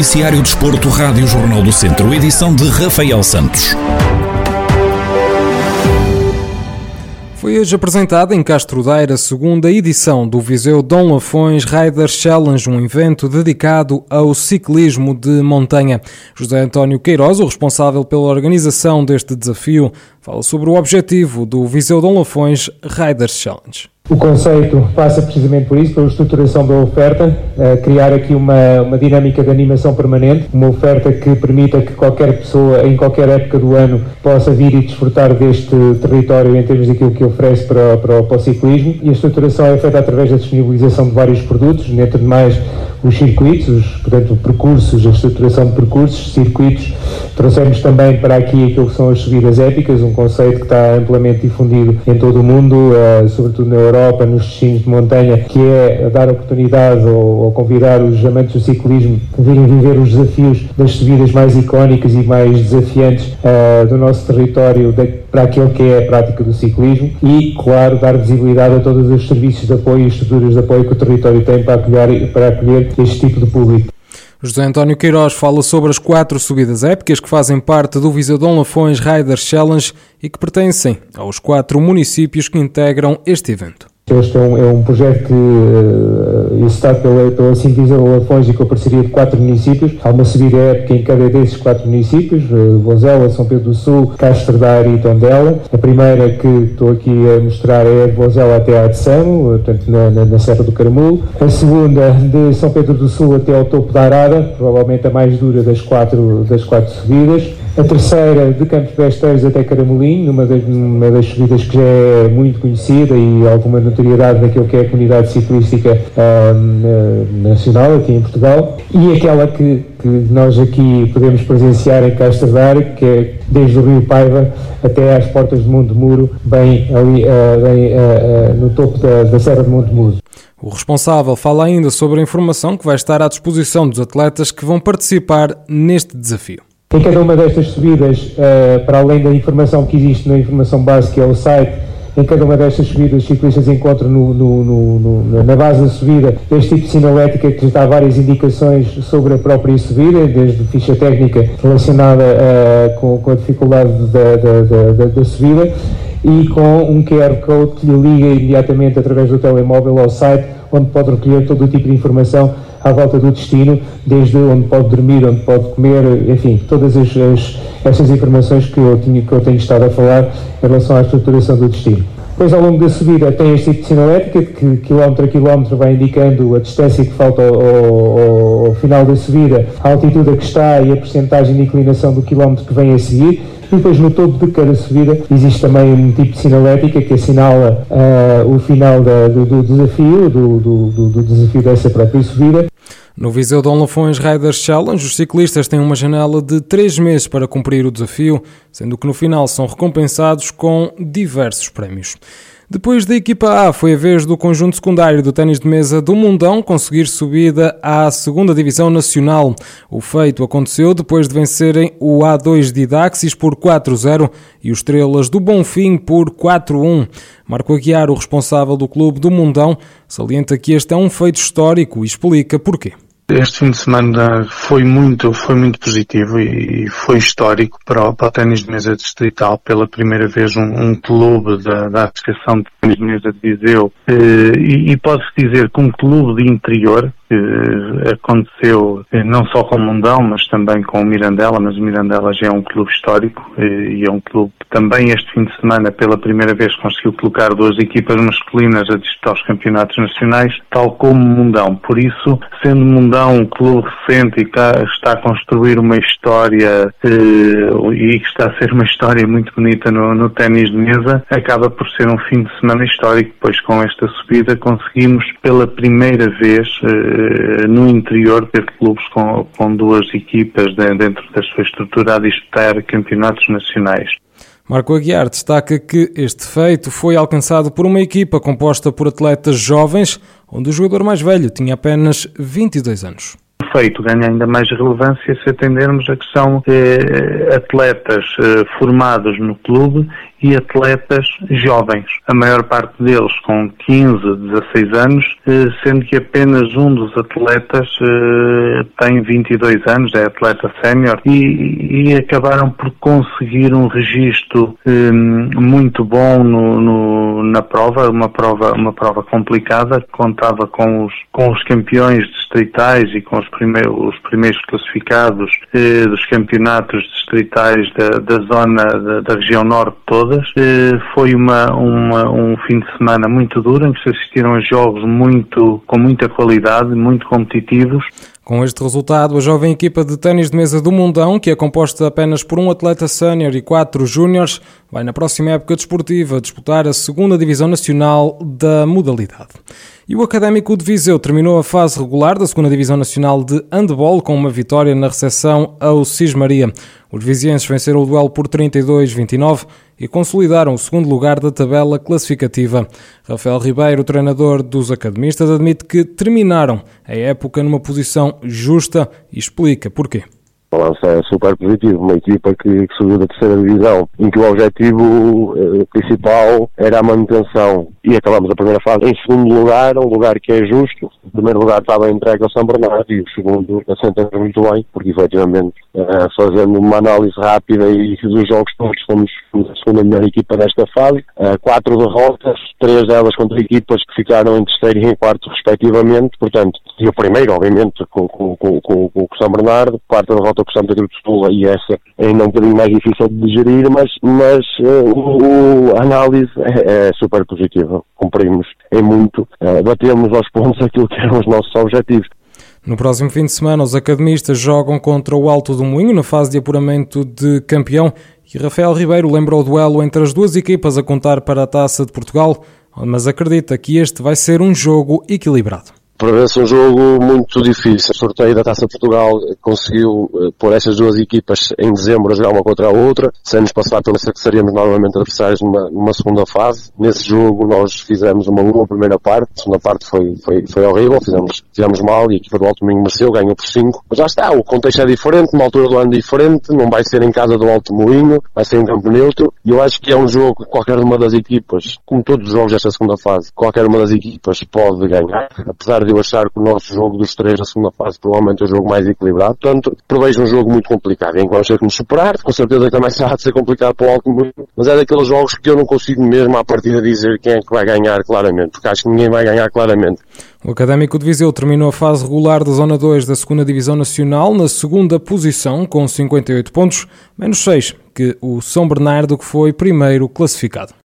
Noticiário Desporto, Rádio Jornal do Centro, edição de Rafael Santos. Foi hoje apresentada em Castro Daire a segunda edição do Viseu Dom Lafões Riders Challenge, um evento dedicado ao ciclismo de montanha. José António Queiroz, o responsável pela organização deste desafio, fala sobre o objetivo do Viseu Dom Lafões Riders Challenge. O conceito passa precisamente por isso, pela estruturação da oferta, criar aqui uma, uma dinâmica de animação permanente, uma oferta que permita que qualquer pessoa, em qualquer época do ano, possa vir e desfrutar deste território em termos daquilo que oferece para, para, para o ciclismo. E a estruturação é feita através da disponibilização de vários produtos, dentro de mais os circuitos, os, portanto, percursos, a estruturação de percursos, circuitos. Trouxemos também para aqui aquilo que são as subidas épicas, um conceito que está amplamente difundido em todo o mundo, uh, sobretudo na Europa, nos destinos de montanha, que é dar oportunidade ou, ou convidar os amantes do ciclismo a virem viver os desafios das subidas mais icónicas e mais desafiantes uh, do nosso território de, para aquilo que é a prática do ciclismo e, claro, dar visibilidade a todos os serviços de apoio e estruturas de apoio que o território tem para acolher, para acolher este tipo de público. José António Queiroz fala sobre as quatro subidas épicas que fazem parte do Visadão Lafões Riders Challenge e que pertencem aos quatro municípios que integram este evento. Este é um, é um projeto que uh, está pela, pela Sindiza Lafões e com a parceria de quatro municípios. Há uma subida épica em cada desses quatro municípios, uh, Vozela, São Pedro do Sul, Castro Daire e Tondela. A primeira que estou aqui a mostrar é de Vozela até a Adesamo, portanto na, na, na, Serra do Caramulo. A segunda de São Pedro do Sul até ao topo da Arada, provavelmente a mais dura das quatro, das quatro subidas. A terceira de Campos Besteiros até Caramolim, numa das, numa das subidas que já é muito conhecida e alguma notoriedade daquilo que é a comunidade ciclística um, nacional aqui em Portugal. E aquela que, que nós aqui podemos presenciar em Castro Daire, que é desde o Rio Paiva até às portas de Monte Muro, bem ali uh, bem, uh, uh, no topo da, da Serra de Monte Muro. O responsável fala ainda sobre a informação que vai estar à disposição dos atletas que vão participar neste desafio. Em cada uma destas subidas, uh, para além da informação que existe na informação base, que é o site, em cada uma destas subidas, os ciclistas encontram no, no, no, na base da subida este tipo de sinalética que lhes dá várias indicações sobre a própria subida, desde ficha técnica relacionada uh, com, com, a dificuldade da, da, da, da subida e com um QR Code que lhe liga imediatamente através do telemóvel ao site, onde pode recolher todo o tipo de informação à volta do destino, desde onde pode dormir, onde pode comer, enfim, todas as, as, informações que eu, tinha, que eu tenho estado a falar em relação à estruturação do destino. Depois, ao longo da subida, tem este tipo de sinalética que, quilómetro a quilómetro, vai indicando a distância que falta ao, ao, ao final da subida, a altitude a que está e a percentagem de inclinação do quilómetro que vem a seguir. E depois, no topo de cada subida, existe também um tipo de sinalética que assinala uh, o final da, do, do, desafio, do, do, do desafio dessa própria subida. No Viseu Dom Lafões Riders Challenge, os ciclistas têm uma janela de 3 meses para cumprir o desafio, sendo que no final são recompensados com diversos prémios. Depois da equipa A, foi a vez do conjunto secundário do ténis de mesa do Mundão conseguir subida à segunda Divisão Nacional. O feito aconteceu depois de vencerem o A2 de Idaxis por 4-0 e os Estrelas do Bonfim por 4-1. Marco Aguiar, o responsável do clube do Mundão, salienta que este é um feito histórico e explica porquê. Este fim de semana foi muito, foi muito positivo e foi histórico para o, para o ténis de mesa distrital. Pela primeira vez um, um clube da, da Associação de Ténis de Mesa de Viseu eh, e, e pode-se dizer que um clube de interior, que aconteceu eh, não só com o Mundão, mas também com o Mirandela, mas o Mirandela já é um clube histórico eh, e é um clube que também este fim de semana pela primeira vez conseguiu colocar duas equipas masculinas a disputar os campeonatos nacionais, tal como o Mundão. Por isso, sendo Mundão um clube recente e está a construir uma história eh, e que está a ser uma história muito bonita no, no ténis de mesa, acaba por ser um fim de semana histórico, pois com esta subida conseguimos pela primeira vez no interior ter clubes com, com duas equipas dentro da sua estrutura a disputar campeonatos nacionais. Marco Aguiar destaca que este feito foi alcançado por uma equipa composta por atletas jovens, onde o jogador mais velho tinha apenas 22 anos feito. Ganha ainda mais relevância se atendermos a que são eh, atletas eh, formados no clube e atletas jovens, a maior parte deles com 15, 16 anos, eh, sendo que apenas um dos atletas eh, tem 22 anos, é atleta sénior, e, e, acabaram por conseguir um registro eh, muito bom no, no, na prova, uma prova, uma prova complicada, contava com os, com os campeões distritais e com os primeiros, os primeiros classificados dos campeonatos distritais da, da zona da, da região norte todas. Foi uma, uma, um fim de semana muito duro, em que se assistiram a jogos muito, com muita qualidade, muito competitivos. Com este resultado, a jovem equipa de ténis de mesa do Mundão, que é composta apenas por um atleta sénior e quatro júniores, vai na próxima época desportiva disputar a segunda divisão nacional da modalidade. E o Académico de Viseu terminou a fase regular da segunda divisão nacional de handball com uma vitória na recepção ao Cismaria. Os vizienses venceram o duelo por 32-29 e consolidaram o segundo lugar da tabela classificativa. Rafael Ribeiro, treinador dos academistas, admite que terminaram a época numa posição justa e explica porquê balanço é super positivo. Uma equipa que, que subiu da terceira divisão, em que o objetivo eh, principal era a manutenção. E acabamos a primeira fase em segundo lugar, um lugar que é justo. O primeiro lugar estava entregue ao São Bernardo e o segundo assenta muito bem, porque efetivamente, eh, fazendo uma análise rápida e dos jogos todos, fomos a segunda melhor equipa desta fase. Eh, quatro derrotas, três delas contra equipas que ficaram em terceiro e em quarto, respectivamente. Portanto, e o primeiro, obviamente, com, com, com, com, o São Bernardo, quarta derrota com o Santa Cruz de Tula e essa ainda um bocadinho mais difícil de digerir, mas, mas o, a análise é, é, super positiva. Cumprimos em muito, uh, batemos aos pontos aquilo que eram os nossos objetivos. No próximo fim de semana, os academistas jogam contra o Alto do Moinho na fase de apuramento de campeão e Rafael Ribeiro lembra o duelo entre as duas equipas a contar para a Taça de Portugal, mas acredita que este vai ser um jogo equilibrado prevê-se um jogo muito difícil. O sorteio da Taça de Portugal conseguiu uh, pôr estas duas equipas em dezembro a jogar uma contra a outra, sem nos passar pela que seríamos normalmente adversários numa, numa, segunda fase. Nesse jogo nós fizemos uma boa primeira parte, a segunda parte foi, foi, foi horrível, fizemos, fizemos mal e a equipa do Alto Moinho mereceu, ganhou por 5. Mas já está, o contexto é diferente, uma altura do ano diferente, não vai ser em casa do Alto Moinho, vai ser em campo neutro, e eu acho que é um jogo que qualquer uma das equipas, como todos os jogos desta segunda fase, qualquer uma das equipas pode ganhar, apesar de eu achar que o nosso jogo dos três na segunda fase provavelmente é o jogo mais equilibrado. Portanto, prevejo um jogo muito complicado, em que vamos ter que nos superar. Com certeza que também será de ser complicado para o Alto mas é daqueles jogos que eu não consigo mesmo à partida dizer quem é que vai ganhar claramente, porque acho que ninguém vai ganhar claramente. O Académico de Viseu terminou a fase regular da Zona 2 da 2 Divisão Nacional na segunda posição com 58 pontos, menos 6 que o São Bernardo que foi primeiro classificado.